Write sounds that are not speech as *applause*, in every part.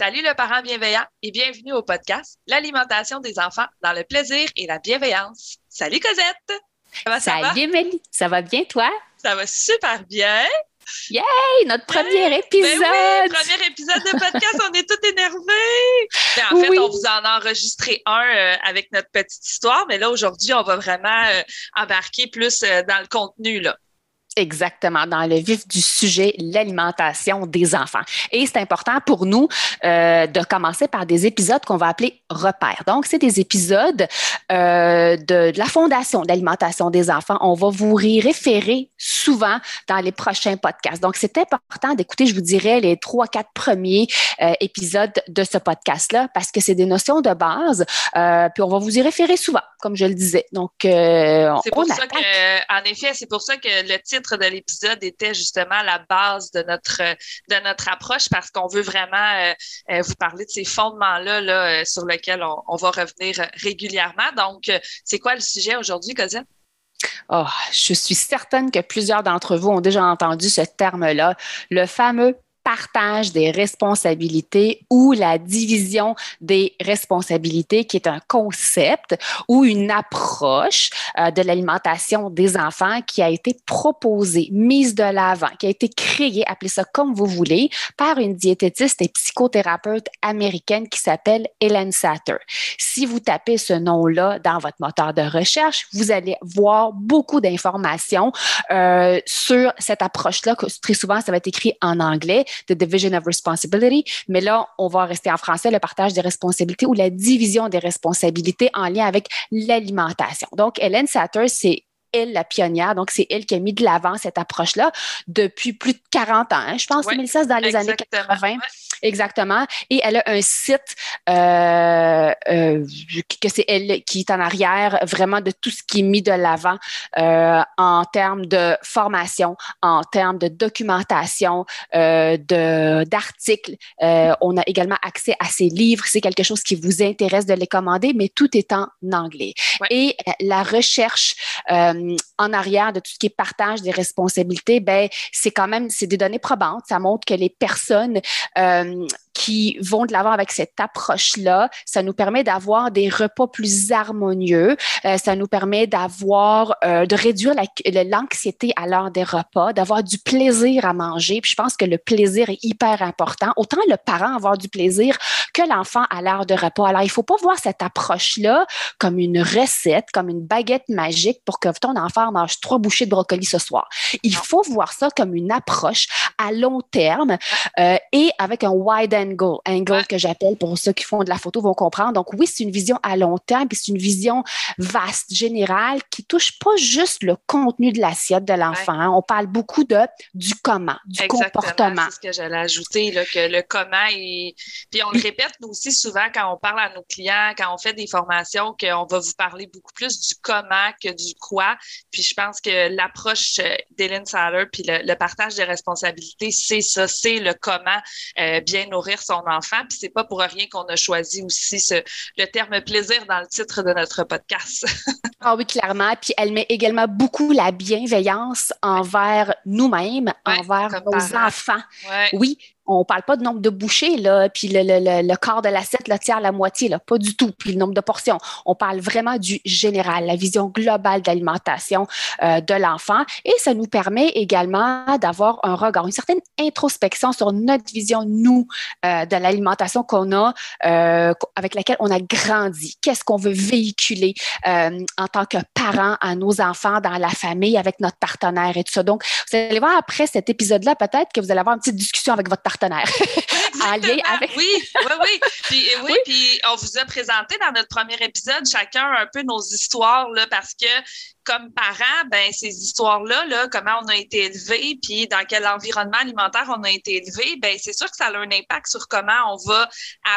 Salut le parent bienveillant et bienvenue au podcast L'alimentation des enfants dans le plaisir et la bienveillance. Salut Cosette! Ça ça Salut Mélie, ça va bien toi? Ça va super bien. Yay! Notre premier épisode! Ben oui, premier épisode de podcast, on est tous énervés! Ben, en fait, on vous en a enregistré un euh, avec notre petite histoire, mais là, aujourd'hui, on va vraiment euh, embarquer plus euh, dans le contenu. Là. Exactement, dans le vif du sujet, l'alimentation des enfants. Et c'est important pour nous euh, de commencer par des épisodes qu'on va appeler repères. Donc, c'est des épisodes euh, de, de, la Fondation d'alimentation des enfants. On va vous y référer souvent dans les prochains podcasts. Donc, c'est important d'écouter, je vous dirais, les trois, quatre premiers euh, épisodes de ce podcast-là parce que c'est des notions de base. Euh, puis, on va vous y référer souvent, comme je le disais. Donc, euh, c'est pour ça que, en effet, c'est pour ça que le titre de l'épisode était justement la base de notre, de notre approche parce qu'on veut vraiment euh, euh, vous parler de ces fondements-là là, euh, sur lesquels on, va revenir régulièrement. Donc, c'est quoi le sujet aujourd'hui, Cosette? Oh, je suis certaine que plusieurs d'entre vous ont déjà entendu ce terme-là, le fameux partage des responsabilités ou la division des responsabilités, qui est un concept ou une approche euh, de l'alimentation des enfants qui a été proposée, mise de l'avant, qui a été créée, appelez ça comme vous voulez, par une diététiste et psychothérapeute américaine qui s'appelle Helen Satter. Si vous tapez ce nom-là dans votre moteur de recherche, vous allez voir beaucoup d'informations euh, sur cette approche-là. Très souvent, ça va être écrit en anglais the division of responsibility. Mais là, on va rester en français, le partage des responsabilités ou la division des responsabilités en lien avec l'alimentation. Donc, Hélène Satter, c'est elle la pionnière. Donc, c'est elle qui a mis de l'avant cette approche-là depuis plus de 40 ans. Hein. Je pense que ça, dans les années 80. Exactement. Et elle a un site euh, euh, que c'est elle qui est en arrière vraiment de tout ce qui est mis de l'avant euh, en termes de formation, en termes de documentation, de d'articles. on a également accès à ses livres. C'est quelque chose qui vous intéresse de les commander, mais tout est en anglais. Et la recherche en arrière de tout ce qui est partage des responsabilités, ben c'est quand même c'est des données probantes. Ça montre que les personnes euh, qui vont de l'avant avec cette approche-là. Ça nous permet d'avoir des repas plus harmonieux. Euh, ça nous permet d'avoir, euh, de réduire l'anxiété à l'heure des repas, d'avoir du plaisir à manger. Puis je pense que le plaisir est hyper important. Autant le parent avoir du plaisir que l'enfant à l'heure de repas. Alors, il faut pas voir cette approche-là comme une recette, comme une baguette magique pour que ton enfant mange trois bouchées de brocoli ce soir. Il faut voir ça comme une approche à long terme euh, et avec un wide angle, angle que j'appelle pour ceux qui font de la photo vont comprendre. Donc oui, c'est une vision à long terme, puis c'est une vision vaste, générale, qui touche pas juste le contenu de l'assiette de l'enfant. Hein. On parle beaucoup de du comment, du comportement. C'est ce que j'allais ajouter, là, que le comment est. Puis on le répète nous aussi souvent quand on parle à nos clients, quand on fait des formations, qu'on va vous parler beaucoup plus du comment que du quoi. Puis je pense que l'approche euh, d'Hélène Saller, puis le, partage des responsabilités, c'est ça, c'est le comment euh, bien nourrir son enfant. Puis c'est pas pour rien qu'on a choisi aussi ce, le terme plaisir dans le titre de notre podcast. *laughs* ah oui, clairement. Puis elle met également beaucoup la bienveillance envers nous-mêmes, envers nos enfants. Oui, on parle pas de nombre de bouchées, là, puis le, le, le, quart de l'assiette, le tiers, la moitié, là, pas du tout, puis le nombre de portions. On parle vraiment du général, la vision globale d'alimentation euh, de l'enfant. Et ça nous permet également d'avoir un regard, une certaine introspection sur notre vision, nous, euh, de l'alimentation qu'on a, euh, avec laquelle on a grandi. Qu'est-ce qu'on veut véhiculer en tant que parent à nos enfants, dans la famille, avec notre partenaire et tout ça. Donc, vous allez voir après cet épisode-là, peut-être que vous allez avoir une petite discussion avec votre partenaire. *laughs* avec... Oui, oui, oui. *laughs* Puis, oui, puis on vous a présenté dans notre premier épisode chacun un peu nos histoires, là, parce que comme parents, ben ces histoires-là, là, comment on a été élevé, puis dans quel environnement alimentaire on a été élevé, ben c'est sûr que ça a un impact sur comment on va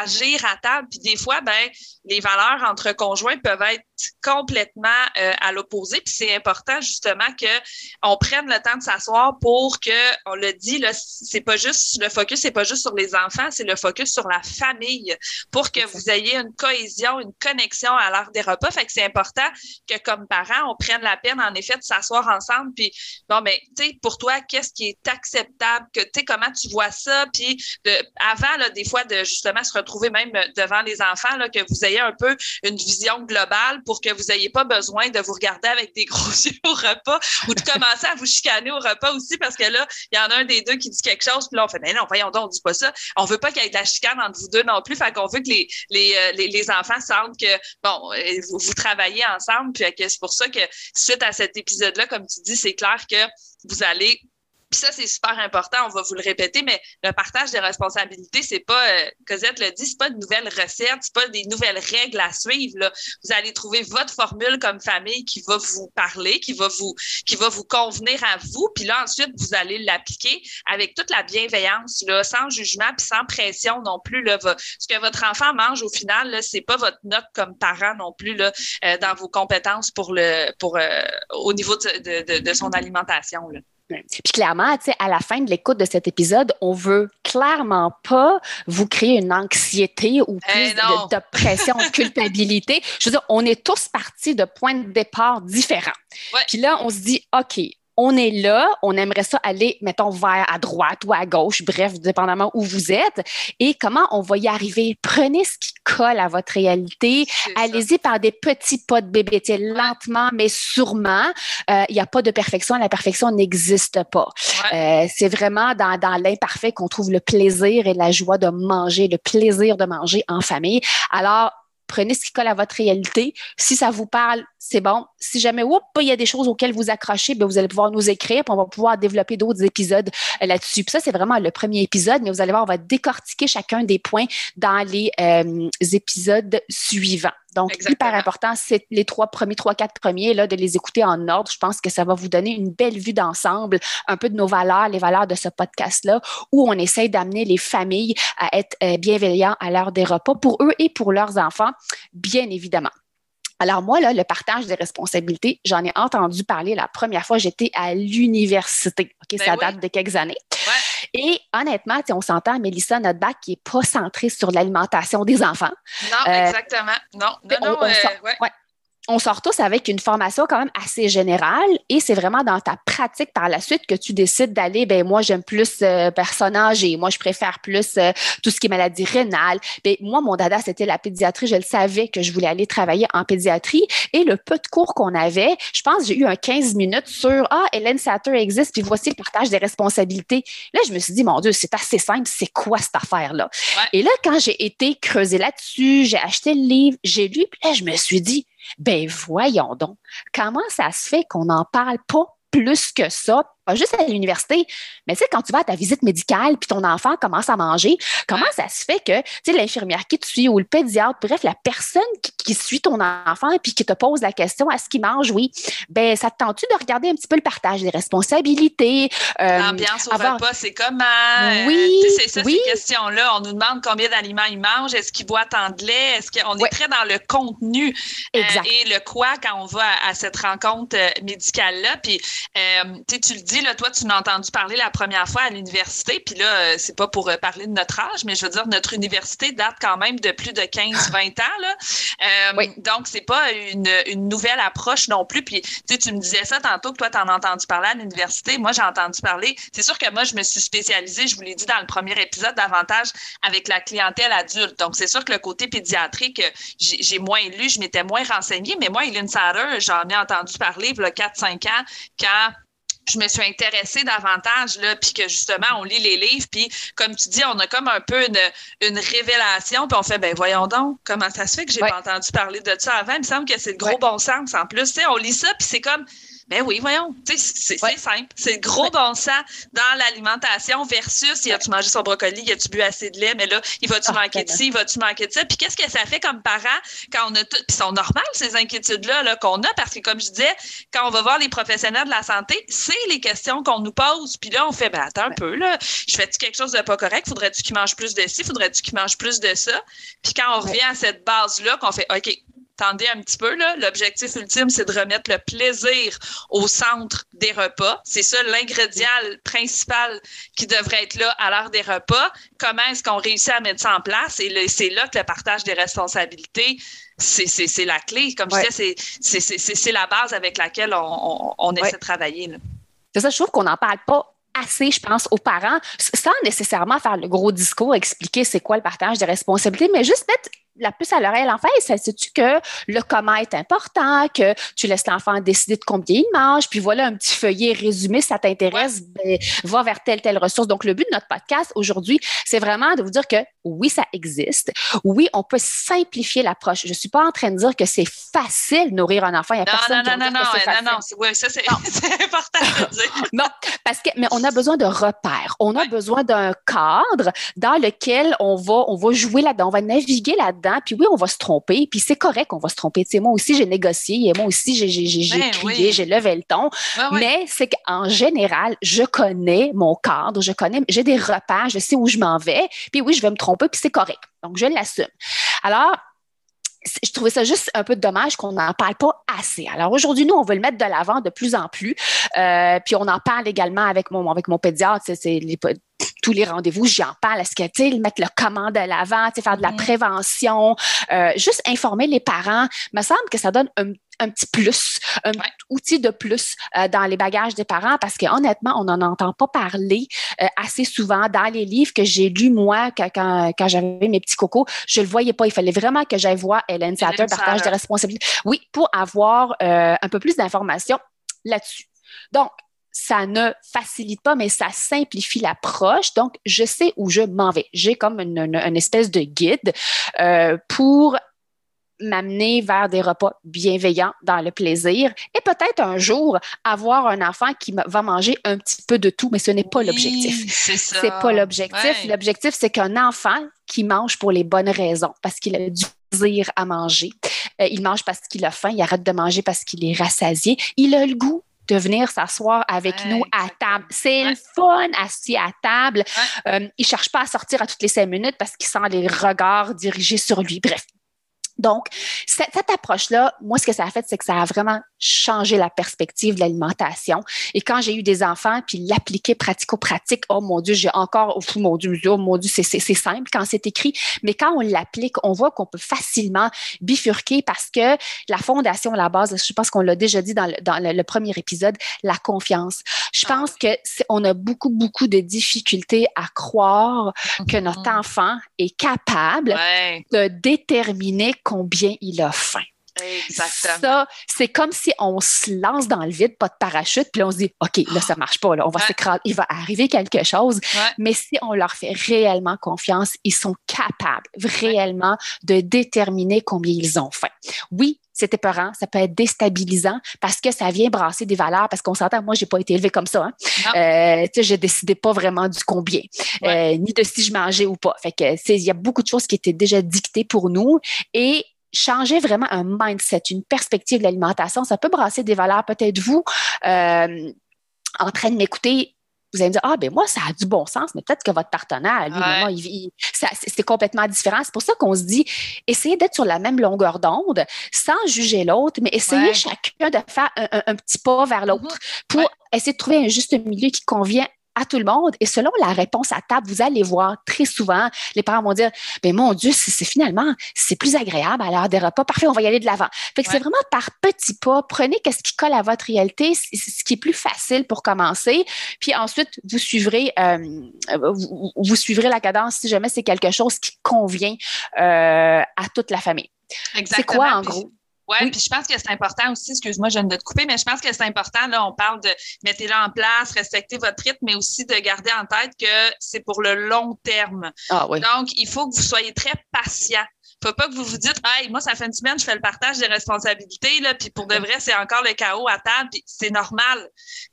agir à table. Puis des fois, ben les valeurs entre conjoints peuvent être complètement euh, à l'opposé. Puis c'est important justement que on prenne le temps de s'asseoir pour que, on le dit, là, c'est pas juste le focus, c'est pas juste sur les enfants, c'est le focus sur la famille, pour que vous ayez une cohésion, une connexion à l'heure des repas. Fait que c'est important que comme parents, on prenne la peine, en effet, de s'asseoir ensemble. Puis, bon, mais, ben, tu sais, pour toi, qu'est-ce qui est acceptable? Que, tu sais, comment tu vois ça? Puis, avant, là, des fois, de justement se retrouver même devant les enfants, là, que vous ayez un peu une vision globale pour que vous n'ayez pas besoin de vous regarder avec des *laughs* gros yeux au repas ou de commencer à vous chicaner au repas aussi parce que là, il y en a un des deux qui dit quelque chose, puis là, on fait, mais non, voyons donc, on dit pas ça. On veut pas qu'il y ait de la chicane entre vous deux non plus. Fait qu'on veut que les, les, euh, les, les, enfants sentent que, bon, euh, vous, vous travaillez ensemble, puis que c'est pour ça que suite à cet épisode-là, comme tu dis, c'est clair que vous allez puis ça, c'est super important, on va vous le répéter, mais le partage des responsabilités, c'est pas, euh, Cosette le dit, c'est pas de nouvelles recettes, c'est pas des nouvelles règles à suivre. Là. Vous allez trouver votre formule comme famille qui va vous parler, qui va vous, qui va vous convenir à vous. Puis là, ensuite, vous allez l'appliquer avec toute la bienveillance, là, sans jugement puis sans pression non plus. Là, ce que votre enfant mange au final, c'est pas votre note comme parent non plus là, euh, dans vos compétences pour le, pour, euh, au niveau de, de, de son alimentation. Là. Puis clairement, à la fin de l'écoute de cet épisode, on veut clairement pas vous créer une anxiété ou eh plus de, pression, de *laughs* culpabilité. Je veux dire, on est tous partis de points de départ différents. Puis là, on se dit, OK, on est là, on aimerait ça aller, mettons, vers à droite ou à gauche, bref, dépendamment où vous êtes, et comment on va y arriver? Prenez ce qui colle à votre réalité. Allez-y par des petits pas de bébé, lentement, mais sûrement. Euh, il n'y a pas de perfection, la perfection n'existe pas. Euh, c'est vraiment dans, dans l'imparfait qu'on trouve le plaisir et la joie de manger, le plaisir de manger en famille. Alors, prenez ce qui colle à votre réalité. Si ça vous parle, c'est bon. Si jamais, il y a des choses auxquelles vous accrochez, bien, vous allez pouvoir nous écrire, puis on va pouvoir développer d'autres épisodes euh, là-dessus. Puis ça, c'est vraiment le premier épisode, mais vous allez voir, on va décortiquer chacun des points dans les euh, épisodes suivants. Donc, hyper important, c'est les trois premiers, trois, quatre premiers, là, de les écouter en ordre. Je pense que ça va vous donner une belle vue d'ensemble, un peu de nos valeurs, les valeurs de ce podcast-là, où on essaye d'amener les familles à être euh, bienveillants à l'heure des repas pour eux et pour leurs enfants, bien évidemment. Alors moi, là, le partage des responsabilités, j'en ai entendu parler la première fois, j'étais à l'université. OK, ben ça date de quelques années. Et honnêtement, on s'entend, Mélissa, notre bac qui n'est pas centré sur l'alimentation des enfants. Non, euh, exactement. Non, non, non. Euh, on sort tous avec une formation quand même assez générale et c'est vraiment dans ta pratique par la suite que tu décides d'aller, ben moi j'aime plus euh, personnes âgées, moi je préfère plus euh, tout ce qui est maladie rénale. Ben, moi, mon dada, c'était la pédiatrie, je le savais que je voulais aller travailler en pédiatrie et le peu de cours qu'on avait, je pense j'ai eu un 15 minutes sur Ah, Hélène Satter existe, puis voici le partage des responsabilités. Là, je me suis dit, mon Dieu, c'est assez simple, c'est quoi cette affaire-là? Et là, quand j'ai été creusée là-dessus, j'ai acheté le livre, j'ai lu, puis là, je me suis dit, ben voyons donc, comment ça se fait qu'on n'en parle pas plus que ça pas juste à l'université, mais tu sais, quand tu vas à ta visite médicale puis ton enfant commence à manger, comment ça se fait que, tu sais, l'infirmière qui te suit ou le pédiatre, bref, la personne qui, suit ton enfant et puis qui te pose la question, est-ce qu'il mange? Oui. Ben, ça te tente-tu de regarder un petit peu le partage des responsabilités? Euh, L'ambiance au repas, c'est comment? Oui. c'est ça, ces questions-là. On nous demande combien d'aliments il mange, est-ce qu'il boit tant de lait, est-ce qu'on est très dans le contenu euh, et le quoi quand on va à, cette rencontre euh, médicale-là. Puis, tu le dis, toi, tu m'as entendu parler la première fois à l'université, puis là, euh, c'est pas pour euh, parler de notre âge, mais je veux dire, notre université date quand même de plus de 15-20 *laughs* ans. Là. Euh, donc, c'est pas une, une, nouvelle approche non plus. Puis, tu me disais ça tantôt que toi, tu en as entendu parler à l'université. Moi, j'ai entendu parler. C'est sûr que moi, je me suis spécialisée, je vous l'ai dit dans le premier épisode, davantage avec la clientèle adulte. Donc, c'est sûr que le côté pédiatrique, j'ai moins lu, je m'étais moins renseignée. Mais moi, Eileen Satter, j'en ai entendu parler il y a 4-5 ans quand je me suis intéressée davantage, là, puis que justement, on lit les livres, puis comme tu dis, on a comme un peu une, une révélation, puis on fait, ben voyons donc, comment ça se fait que j'ai pas entendu parler de ça avant? Il me semble que c'est le gros bon sens. En plus, tu sais, on lit ça, puis c'est comme, ben oui, voyons. C'est simple. C'est gros bon sens dans l'alimentation versus y a-tu mangé son brocoli, y a-tu bu assez de lait, mais là, il va-tu ah, manquer de ci, il va-tu manquer de ça? Puis qu'est-ce que ça fait comme parents quand on a tout. Puis sont normales, ces inquiétudes-là -là, qu'on a, parce que comme je disais, quand on va voir les professionnels de la santé, c'est les questions qu'on nous pose. Puis là, on fait, ben attends un peu, là, je fais-tu quelque chose de pas correct? Faudrait-tu qu'il mange plus de ci? Faudrait-tu qu'il mange plus de ça? Puis quand on revient à cette base-là, qu'on fait, OK, Attendez un petit peu, là. L'objectif ultime, c'est de remettre le plaisir au centre des repas. C'est ça l'ingrédient principal qui devrait être là à l'heure des repas. Comment est-ce qu'on réussit à mettre ça en place? Et c'est là que le partage des responsabilités, c'est la clé. Comme je disais, c'est la base avec laquelle on, essaie de travailler. C'est ça, je trouve qu'on n'en parle pas assez, je pense, aux parents, sans nécessairement faire le gros discours, expliquer c'est quoi le partage des responsabilités, mais juste mettre la puce à l'oreille à l'enfant, sais-tu que le comment est important, que tu laisses l'enfant décider de combien il mange, puis voilà un petit feuillet résumé, ça t'intéresse, ben, va vers telle, telle ressource. Donc, le but de notre podcast aujourd'hui, c'est vraiment de vous dire que oui, ça existe. Oui, on peut simplifier l'approche. Je ne suis pas en train de dire que c'est facile de nourrir un enfant. Il y a non, personne non, non, non, non, non, oui, ça, c'est important de dire. *laughs* non, parce que, mais on a besoin de repères. On a besoin d'un cadre dans lequel on va, on va jouer là-dedans, on va naviguer là-dedans puis oui, on va se tromper, puis c'est correct qu'on va se tromper. Tu sais, moi aussi, j'ai négocié, et moi aussi, j'ai ben crié, j'ai levé le ton. Mais c'est qu'en général, je connais mon cadre, je connais, j'ai des repères, je sais où je m'en vais, puis oui, je vais me tromper, puis c'est correct. Donc, je l'assume. Alors, je trouvais ça juste un peu dommage qu'on n'en parle pas assez. Alors aujourd'hui, nous, on veut le mettre de l'avant de plus en plus. Euh, puis on en parle également avec mon, avec mon pédiatre. C'est les, tous les rendez-vous, j'y en parle. Est-ce que, tu mettre le commande à l'avant, faire de la prévention, euh, juste informer les parents, me semble que ça donne un, petit plus, un outil de plus euh, dans les bagages des parents parce que honnêtement, on n'en entend pas parler euh, assez souvent dans les livres que j'ai lus moi quand, quand, j'avais mes petits cocos. Je le voyais pas. Il fallait vraiment que j'aille voir Hélène Satter, partage des responsabilités. Oui, pour avoir un peu plus d'informations là-dessus. Donc, ça ne facilite pas, mais ça simplifie l'approche. Donc, je sais où je m'en vais. J'ai comme une, espèce de guide euh, pour m'amener vers des repas bienveillants dans le plaisir et peut-être un jour avoir un enfant qui va manger un petit peu de tout, mais ce n'est pas l'objectif. C'est pas l'objectif. L'objectif, c'est qu'un enfant qui mange pour les bonnes raisons, parce qu'il a du plaisir à manger, euh, il mange parce qu'il a faim, il arrête de manger parce qu'il est rassasié, il a le goût de venir s'asseoir avec nous à table. C'est le fun assis à table. Euh, il ne cherche pas à sortir à toutes les cinq minutes parce qu'il sent les regards dirigés sur lui. Bref, donc, cette, approche-là, moi, ce que ça a fait, c'est que ça a vraiment changé la perspective de l'alimentation. Et quand j'ai eu des enfants, puis l'appliquer pratico-pratique, oh mon Dieu, j'ai encore, oh mon Dieu, oh mon Dieu, c'est simple quand c'est écrit, mais quand on l'applique, on voit qu'on peut facilement bifurquer parce que la fondation, la base, je pense qu'on l'a déjà dit dans, le, premier épisode, la confiance. Je pense que on a beaucoup, beaucoup de difficultés à croire que notre mm-hmm. enfant est capable de déterminer combien il a faim. Exactement. Ça, c'est comme si on se lance dans le vide, pas de parachute, puis on se dit, OK, là, ça marche pas, là, on va s'écraser, il va arriver quelque chose. Mais si on leur fait réellement confiance, ils sont capables réellement de déterminer combien ils ont faim. Oui, c'est épeurant, ça peut être déstabilisant parce que ça vient brasser des valeurs, parce qu'on s'entend, moi, j'ai pas été élevée comme ça. Hein? Euh, tu sais, je décidais pas vraiment du combien, euh, ni de si je mangeais ou pas. Fait que, il y a beaucoup de choses qui étaient déjà dictées pour nous et changer vraiment un mindset, une perspective de l'alimentation, ça peut brasser des valeurs. Peut-être vous, euh, en train de m'écouter, vous allez me dire, ah, ben moi, ça a du bon sens, mais peut-être que votre partenaire, lui, c'est complètement différent. C'est pour ça qu'on se dit, essayez d'être sur la même longueur d'onde sans juger l'autre, mais essayez chacun de faire un, petit pas vers l'autre mm-hmm. pour essayer de trouver un juste milieu qui convient à tout le monde. Et selon la réponse à table, vous allez voir très souvent, les parents vont dire, ben mon Dieu, c'est finalement, c'est plus agréable à l'heure des repas. Parfait, on va y aller de l'avant. Fait que c'est vraiment par petits pas. Prenez qu'est-ce qui colle à votre réalité, ce qui est plus facile pour commencer. Puis ensuite, vous suivrez, euh, vous, suivrez la cadence si jamais c'est quelque chose qui convient euh, à toute la famille. C'est quoi en gros? Ouais, oui, puis je pense que c'est important aussi, excuse-moi, je viens de te couper, mais je pense que c'est important, là, on parle de mettez-le en place, respectez votre rythme, mais aussi de garder en tête que c'est pour le long terme. Ah, oui. Donc, il faut que vous soyez très patient faut pas que vous vous dites, hey, moi, ça fait une semaine, je fais le partage des responsabilités, là, puis pour de vrai, c'est encore le chaos à table, puis c'est normal.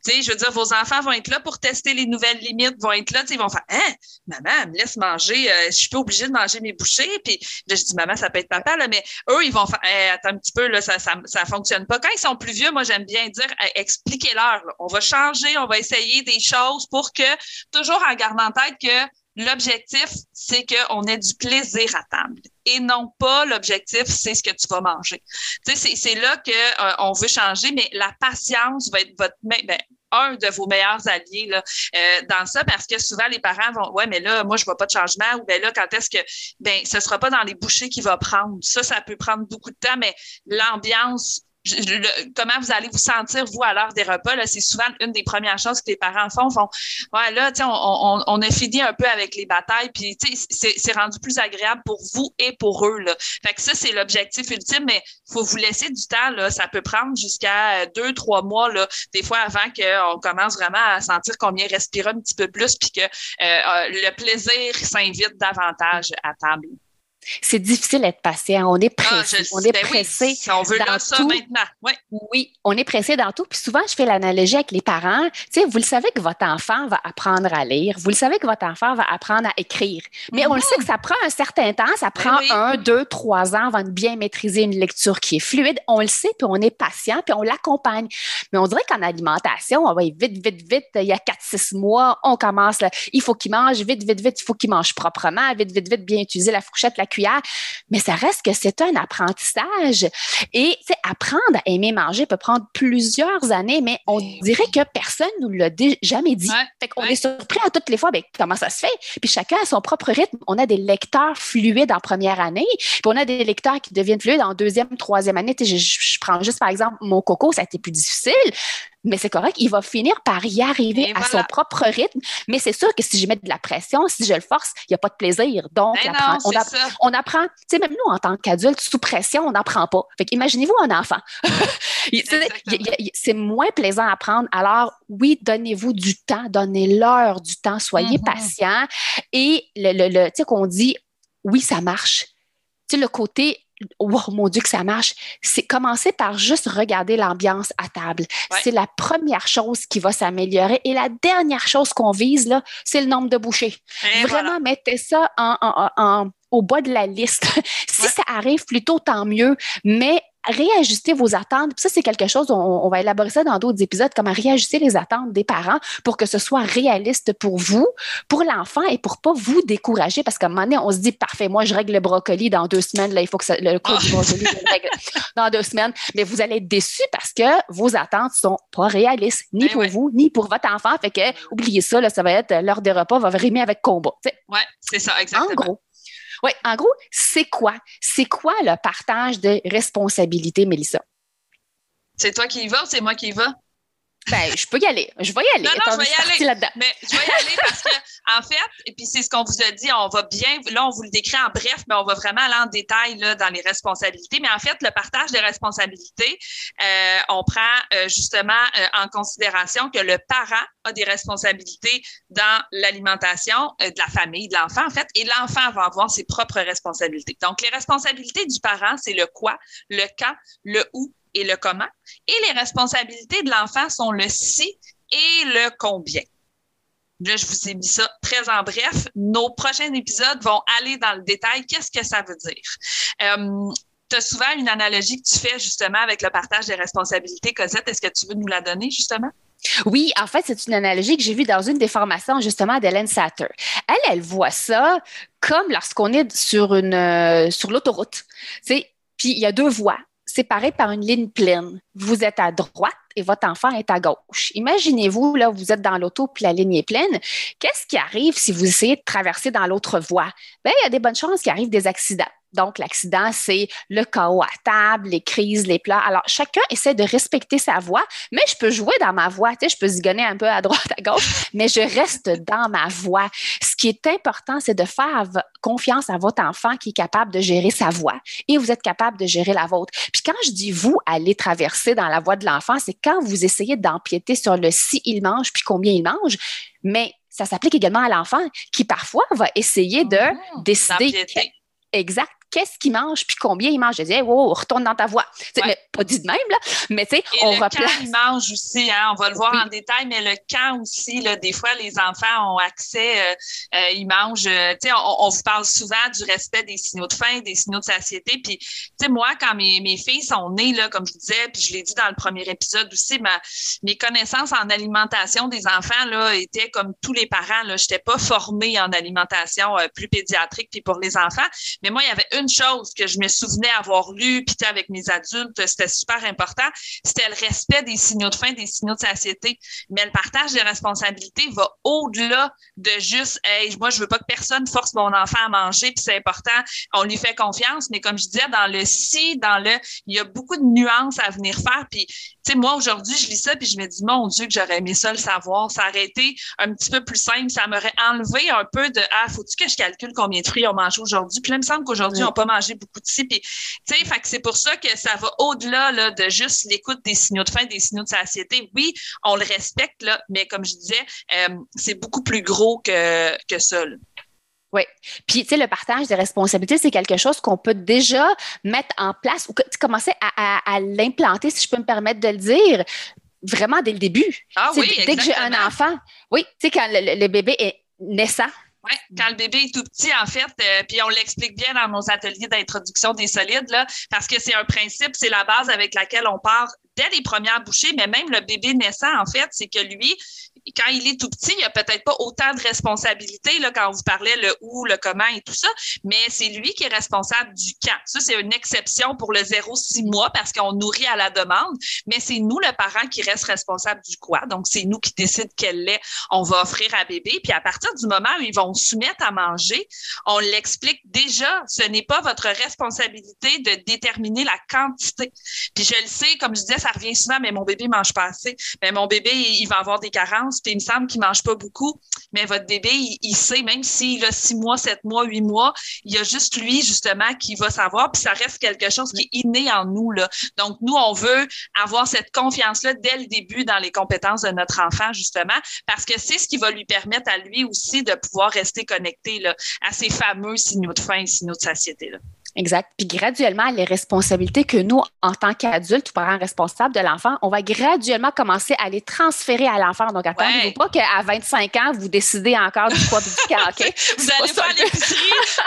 Tu je veux dire, vos enfants vont être là pour tester les nouvelles limites, vont être là, tu ils vont faire, hein, maman, me laisse manger, euh, je suis pas obligée de manger mes bouchées, puis je dis, maman, ça peut être papa, là, mais eux, ils vont faire, attends un petit peu, là, ça, ça, ça fonctionne pas. Quand ils sont plus vieux, moi, j'aime bien dire, expliquez-leur, on va changer, on va essayer des choses pour que, toujours en gardant en tête que L'objectif, c'est qu'on ait du plaisir à table et non pas l'objectif, c'est ce que tu vas manger. Tu sais, c'est là qu'on euh, on veut changer, mais la patience va être ben, un de vos meilleurs alliés euh, dans ça parce que souvent les parents vont ouais mais là moi je vois pas de changement ou ben là quand est-ce que ben ce sera pas dans les bouchées qu'il va prendre ça ça peut prendre beaucoup de temps mais l'ambiance comment vous allez vous sentir, vous, à l'heure des repas, là, c'est souvent une des premières choses que les parents font, font, ouais, là, on, on, on, a fini un peu avec les batailles, puis, c'est rendu plus agréable pour vous et pour eux, là. Fait que ça, c'est l'objectif ultime, mais faut vous laisser du temps, là. Ça peut prendre jusqu'à deux, trois mois, là, des fois avant qu'on commence vraiment à sentir qu'on vient respirer un petit peu plus, puis que euh, euh, le plaisir s'invite davantage à table. C'est difficile d'être patient. On est ah, pressé. on est ben pressé. on veut dans ça maintenant. Oui, on est pressé dans tout. Puis souvent, je fais l'analogie avec les parents. Tu sais, vous le savez que votre enfant va apprendre à lire. Vous le savez que votre enfant va apprendre à écrire. Mais on le sait que ça prend un certain temps. Ça ben prend un, deux, trois ans avant de bien maîtriser une lecture qui est fluide. On le sait, puis on est patient, puis on l'accompagne. Mais on dirait qu'en alimentation, on va vite, vite, vite. Il y a quatre, six mois, on commence. il faut qu'il mange vite, vite, vite. Il faut qu'il mange proprement. Vite, vite, vite, bien utiliser la fourchette, la cuillère, mais ça reste que c'est un apprentissage. Et apprendre à aimer manger peut prendre plusieurs années, mais on dirait que personne ne nous l'a jamais dit. fait qu'on est surpris à toutes les fois, ben, comment ça se fait? Puis chacun a son propre rythme. On a des lecteurs fluides en première année, puis on a des lecteurs qui deviennent fluides en deuxième, troisième année. Je, je, prends juste par exemple mon coco, ça a été plus difficile mais c'est correct, il va finir par y arriver à son propre rythme. Mais c'est sûr que si je mets de la pression, si je le force, il n'y a pas de plaisir. Donc, ben on, apprend, tu sais, même nous, en tant qu'adultes, sous pression, on n'apprend pas. Fait imaginez-vous un enfant. *laughs* c'est moins plaisant à apprendre. Alors, oui, donnez-vous du temps, donnez-leur du temps, soyez mm-hmm. patient. Et le, le, le tu sais, qu'on dit, oui, ça marche. Tu sais, le côté oh mon Dieu que ça marche, c'est commencer par juste regarder l'ambiance à table. C'est la première chose qui va s'améliorer. Et la dernière chose qu'on vise, là, c'est le nombre de bouchées. Vraiment, mettez ça en, au bas de la liste. *laughs* si ça arrive plus tôt, tant mieux. Mais réajuster vos attentes. ça, c'est quelque chose, on, va élaborer ça dans d'autres épisodes, comment réajuster les attentes des parents pour que ce soit réaliste pour vous, pour l'enfant et pour pas vous décourager. Parce qu'à un moment donné, on se dit, parfait, moi, je règle le brocoli dans deux semaines. Là, il faut que le coût du brocoli, je règle *laughs* dans deux semaines. Mais vous allez être déçus parce que vos attentes sont pas réalistes, ni ben pour vous, ni pour votre enfant. Fait que, oubliez ça, là, ça va être l'heure des repas va rimer avec combat. Oui, c'est ça, exactement. En gros, oui, en gros, c'est quoi? C'est quoi le partage de responsabilité, Mélissa? C'est toi qui y vas ou c'est moi qui y va? Ben, je peux y aller. Je vais y aller. Non, non, je vais y aller. Mais je vais y aller parce que, en fait, et puis c'est ce qu'on vous a dit, on va bien, là, on vous le décrit en bref, mais on va vraiment aller en détail là, dans les responsabilités. Mais en fait, le partage des responsabilités, euh, on prend euh, justement euh, en considération que le parent a des responsabilités dans l'alimentation de la famille, de l'enfant, en fait, et l'enfant va avoir ses propres responsabilités. Donc, les responsabilités du parent, c'est le quoi, le quand, le où, et le comment. Et les responsabilités de l'enfant sont le si et le combien. Là, je vous ai mis ça très en bref. Nos prochains épisodes vont aller dans le détail. Qu'est-ce que ça veut dire? Euh, tu as souvent une analogie que tu fais justement avec le partage des responsabilités. Cosette, est-ce que tu veux nous la donner justement? Oui, en fait, c'est une analogie que j'ai vue dans une des formations justement d'Hélène Satter. Elle, elle voit ça comme lorsqu'on est sur une euh, sur l'autoroute. Puis il y a deux voies séparés par une ligne pleine. Vous êtes à droite et votre enfant est à gauche. Imaginez-vous, là, vous êtes dans l'auto puis la ligne est pleine. Qu'est-ce qui arrive si vous essayez de traverser dans l'autre voie? Bien, il y a des bonnes chances qu'il arrive des accidents. Donc, l'accident, c'est le chaos à table, les crises, les plats. Alors, chacun essaie de respecter sa voix, mais je peux jouer dans ma voix. Tu sais, je peux zigonner un peu à droite, à gauche, *laughs* mais je reste dans ma voix. Ce qui est important, c'est de faire confiance à votre enfant qui est capable de gérer sa voix et vous êtes capable de gérer la vôtre. Puis quand je dis vous allez traverser dans la voie de l'enfant, c'est quand vous essayez d'empiéter sur le si il mange puis combien il mange, mais ça s'applique également à l'enfant qui parfois va essayer de oh, décider. Exact qu'est-ce qu'il mange puis combien il mange? Je dis, wow, retourne dans ta voix. Mais pas dit de même, là. Mais tu sais, on va quand il mange aussi, hein, on va le voir en détail, mais le quand aussi, là, des fois, les enfants ont accès, euh, euh, ils mangent, euh, tu sais, on, vous parle souvent du respect des signaux de faim, des signaux de satiété. Puis, tu sais, moi, quand mes, mes filles sont nées, là, comme je disais, puis je l'ai dit dans le premier épisode aussi, ma, mes connaissances en alimentation des enfants, là, étaient comme tous les parents, là. Je n'étais pas formée en alimentation plus pédiatrique puis pour les enfants. Mais moi, il y avait une chose que je me souvenais avoir lu, puis avec mes adultes, c'était super important, c'était le respect des signaux de faim, des signaux de satiété. Mais le partage des responsabilités va au-delà de juste, hey, moi, je veux pas que personne force mon enfant à manger, puis c'est important, on lui fait confiance. Mais comme je disais, dans le si, dans le, il y a beaucoup de nuances à venir faire. Puis, sais, moi, aujourd'hui, je lis ça, puis je me dis, mon Dieu, que j'aurais aimé ça le savoir. Ça aurait été un petit peu plus simple. Ça m'aurait enlevé un peu de, ah, faut-tu que je calcule combien de fruits on mange aujourd'hui? Puis là, il me semble qu'aujourd'hui, on pas manger beaucoup de ci. Puis, tu sais, c'est pour ça que ça va au-delà de juste l'écoute des signaux de faim, des signaux de satiété. Oui, on le respecte, là, mais comme je disais, euh, c'est beaucoup plus gros que, que ça. Oui. Puis, tu sais, le partage des responsabilités, c'est quelque chose qu'on peut déjà mettre en place ou commencer à, l'implanter, si je peux me permettre de le dire, vraiment dès le début. Ah oui, Dès que j'ai un enfant, oui, tu sais, quand le bébé est naissant, oui, quand le bébé est tout petit, en fait, euh, puis on l'explique bien dans nos ateliers d'introduction des solides, là, parce que c'est un principe, c'est la base avec laquelle on part dès les premières bouchées, mais même le bébé naissant, en fait, c'est que lui, quand il est tout petit, il a peut-être pas autant de responsabilités, là, quand vous parlez le où, le comment et tout ça, mais c'est lui qui est responsable du quand. Ça, c'est une exception pour le 0-6 mois parce qu'on nourrit à la demande, mais c'est nous, le parent, qui reste responsable du quoi. Donc, c'est nous qui décide quel lait on va offrir à bébé. Puis à partir du moment où ils vont soumettre à manger, on l'explique déjà, ce n'est pas votre responsabilité de déterminer la quantité. Puis je le sais, comme je disais, ça revient souvent, mais mon bébé mange pas assez. Mais mon bébé, il va avoir des carences, il me semble qu'il mange pas beaucoup. Mais votre bébé, il, sait, même s'il a six mois, sept mois, huit mois, il y a juste lui, justement, qui va savoir, puis ça reste quelque chose qui est inné en nous, là. Donc, nous, on veut avoir cette confiance-là dès le début dans les compétences de notre enfant, justement, parce que c'est ce qui va lui permettre à lui aussi de pouvoir rester connecté, là, à ces fameux signaux de faim, signaux de satiété, là. Exact. Puis graduellement, les responsabilités que nous, en tant qu'adultes ou parents responsables de l'enfant, on va graduellement commencer à les transférer à l'enfant. Donc, attendez-vous pas qu'à 25 ans, vous décidez encore du poids du OK? *laughs* vous allez faire l'épicerie,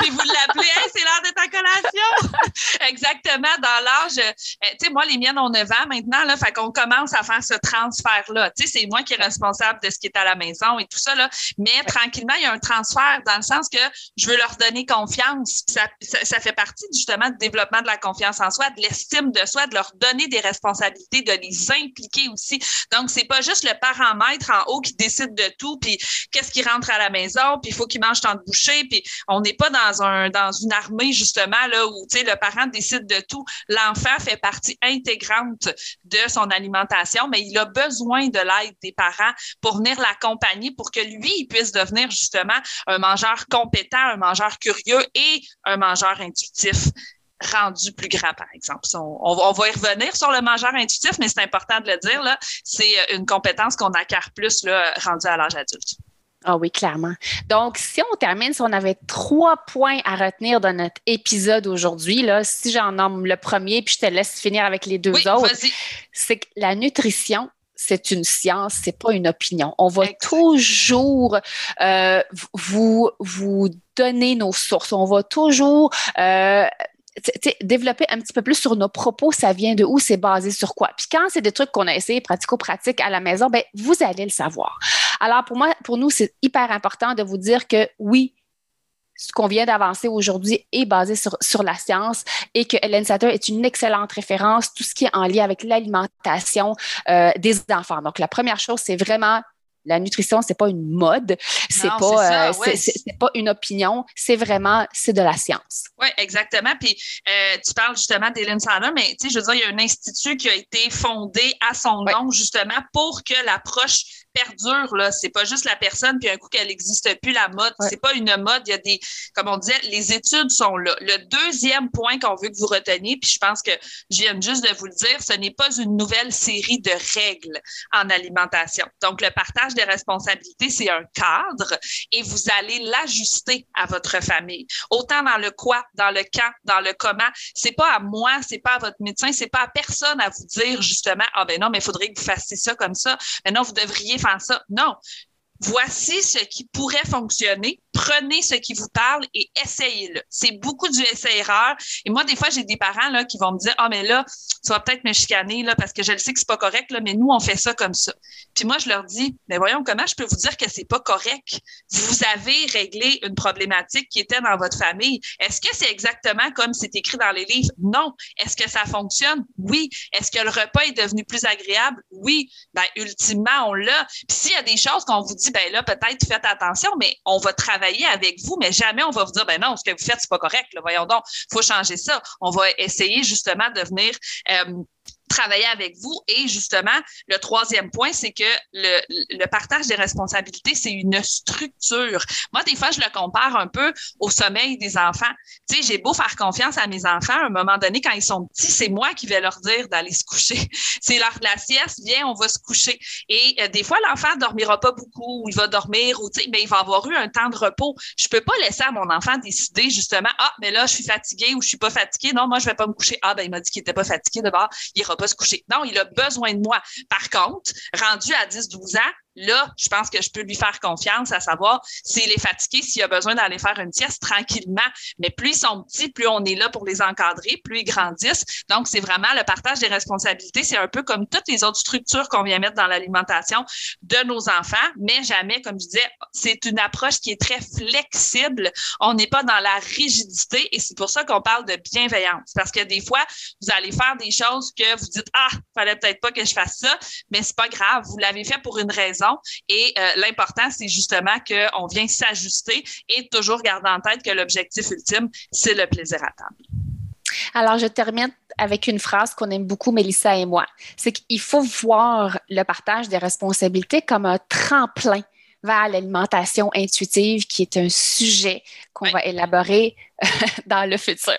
puis vous l'appelez, hey, c'est l'heure de ta collation. *laughs* Exactement, dans l'âge. Euh, tu sais, moi, les miennes ont 9 ans maintenant, là, fait qu'on commence à faire ce transfert-là. Tu sais, c'est moi qui est responsable de ce qui est à la maison et tout ça, là. Mais tranquillement, il y a un transfert dans le sens que je veux leur donner confiance. Ça, ça, ça fait partie justement du développement de la confiance en soi, de l'estime de soi, de leur donner des responsabilités, de les impliquer aussi. Donc, c'est pas juste le parent maître en haut qui décide de tout, puis qu'est-ce qui rentre à la maison, puis il faut qu'il mange tant de bouchées, puis on n'est pas dans un dans une armée justement là où le parent décide de tout. L'enfant fait partie intégrante de son alimentation, mais il a besoin de l'aide des parents pour venir l'accompagner pour que lui il puisse devenir justement un mangeur compétent, un mangeur curieux et un mangeur intuitif rendu plus grand, par exemple. On, va y revenir sur le mangeur intuitif, mais c'est important de le dire, là, c'est euh, une compétence qu'on acquiert plus là, rendu à l'âge adulte. Ah oui, clairement. Donc, si on termine, si on avait trois points à retenir dans notre épisode aujourd'hui, là, si j'en nomme le premier, puis je te laisse finir avec les deux autres, c'est que la nutrition, c'est une science, c'est pas une opinion. On va toujours euh, vous vous donner nos sources. On va toujours euh, développer un petit peu plus sur nos propos, ça vient de où, c'est basé sur quoi. Puis quand c'est des trucs qu'on a essayé pratico-pratique à la maison, ben vous allez le savoir. Alors pour moi, pour nous, c'est hyper important de vous dire que oui, ce qu'on vient d'avancer aujourd'hui est basé sur, sur la science et que Helen Satter est une excellente référence, tout ce qui est en lien avec l'alimentation euh, des enfants. Donc, la première chose, c'est vraiment la nutrition, c'est pas une mode, c'est pas, euh, pas une opinion, c'est vraiment, c'est de la science. Oui, exactement. Puis euh, tu parles justement d'Hélène Sander, mais tu sais, je veux dire, il y a un institut qui a été fondé à son nom justement pour que l'approche perdure là. C'est pas juste la personne puis un coup qu'elle n'existe plus la mode. C'est pas une mode. Il y a des, comme on disait, les études sont là. Le deuxième point qu'on veut que vous reteniez, puis je pense que je viens juste de vous le dire, ce n'est pas une nouvelle série de règles en alimentation. Donc le partage des responsabilités, c'est un cadre et vous allez l'ajuster à votre famille. Autant dans le quoi, dans le quand, dans le comment. C'est pas à moi, c'est pas à votre médecin, c'est pas à personne à vous dire justement, ah ben non, mais il faudrait que vous fassiez ça comme ça. Mais non, vous devriez ça. Non. Voici ce qui pourrait fonctionner prenez ce qui vous parle et essayez-le. C'est beaucoup du essai-erreur. Et moi, des fois, j'ai des parents là, qui vont me dire Ah, mais là, tu vas peut-être me chicaner là, parce que je le sais que c'est pas correct, mais nous, on fait ça comme ça. Puis moi, je leur dis Mais voyons, comment je peux vous dire que c'est pas correct? Vous avez réglé une problématique qui était dans votre famille. Est-ce que c'est exactement comme c'est écrit dans les livres? Non. Est-ce que ça fonctionne? Oui. Est-ce que le repas est devenu plus agréable? Oui. Ben, ultimement, on l'a. Puis s'il y a des choses qu'on vous dit, ben là, peut-être faites attention, mais on va travailler avec vous, mais jamais on va vous dire, ben non, ce que vous faites, c'est pas correct. Voyons donc, faut changer ça. On va essayer justement de venir euh, travailler avec vous. Et justement, le troisième point, c'est que le, partage des responsabilités, c'est une structure. Moi, des fois, je le compare un peu au sommeil des enfants. Tu sais, j'ai beau faire confiance à mes enfants, à un moment donné, quand ils sont petits, c'est moi qui vais leur dire d'aller se coucher. *laughs* C'est l'heure de la sieste, viens, on va se coucher. Et euh, des fois, l'enfant dormira pas beaucoup, ou il va dormir, ou tu sais, mais il va avoir eu un temps de repos. Je peux pas laisser à mon enfant décider justement, ah, mais là, je suis fatigué ou je suis pas fatigué. Non, moi, je vais pas me coucher. Ah, ben, il m'a dit qu'il était pas fatigué d'abord. Il ira pas se coucher. Non, il a besoin de moi. Par contre, rendu à 10-12 ans, Là, je pense que je peux lui faire confiance à savoir s'il est fatigué, s'il a besoin d'aller faire une sieste tranquillement. Mais plus ils sont petits, plus on est là pour les encadrer, plus ils grandissent. Donc, c'est vraiment le partage des responsabilités. C'est un peu comme toutes les autres structures qu'on vient mettre dans l'alimentation de nos enfants, mais jamais, comme je disais, c'est une approche qui est très flexible. On n'est pas dans la rigidité et c'est pour ça qu'on parle de bienveillance. Parce que des fois, vous allez faire des choses que vous dites, ah, fallait peut-être pas que je fasse ça, mais c'est pas grave. Vous l'avez fait pour une raison et euh, l'important, c'est justement qu'on vient s'ajuster et toujours garder en tête que l'objectif ultime, c'est le plaisir à table. Alors, je termine avec une phrase qu'on aime beaucoup, Mélissa et moi. C'est qu'il faut voir le partage des responsabilités comme un tremplin vers l'alimentation intuitive, qui est un sujet qu'on va élaborer *laughs* dans le futur.